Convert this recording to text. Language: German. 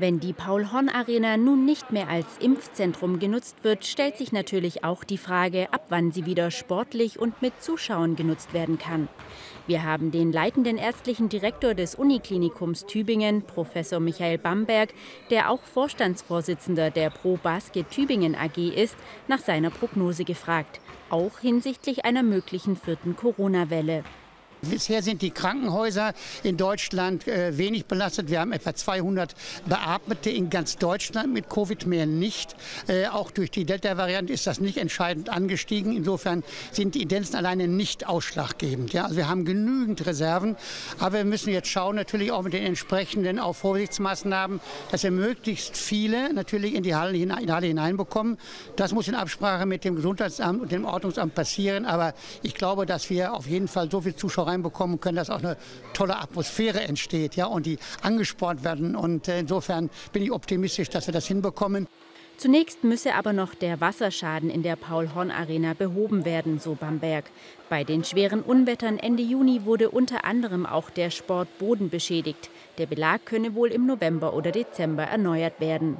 Wenn die Paul-Horn-Arena nun nicht mehr als Impfzentrum genutzt wird, stellt sich natürlich auch die Frage, ab wann sie wieder sportlich und mit Zuschauern genutzt werden kann. Wir haben den leitenden ärztlichen Direktor des Uniklinikums Tübingen, Professor Michael Bamberg, der auch Vorstandsvorsitzender der Pro Basket Tübingen AG ist, nach seiner Prognose gefragt, auch hinsichtlich einer möglichen vierten Corona-Welle. Bisher sind die Krankenhäuser in Deutschland äh, wenig belastet. Wir haben etwa 200 Beatmete in ganz Deutschland mit Covid, mehr nicht. Äh, auch durch die Delta-Variante ist das nicht entscheidend angestiegen. Insofern sind die Indenzen alleine nicht ausschlaggebend. Ja? Also wir haben genügend Reserven, aber wir müssen jetzt schauen, natürlich auch mit den entsprechenden auch Vorsichtsmaßnahmen, dass wir möglichst viele natürlich in die Halle, in die Halle hineinbekommen. Das muss in Absprache mit dem Gesundheitsamt und dem Ordnungsamt passieren. Aber ich glaube, dass wir auf jeden Fall so viele Zuschauer reinbekommen können, dass auch eine tolle Atmosphäre entsteht ja, und die angespornt werden. Und äh, insofern bin ich optimistisch, dass wir das hinbekommen. Zunächst müsse aber noch der Wasserschaden in der Paul-Horn-Arena behoben werden, so Bamberg. Bei den schweren Unwettern Ende Juni wurde unter anderem auch der Sportboden beschädigt. Der Belag könne wohl im November oder Dezember erneuert werden.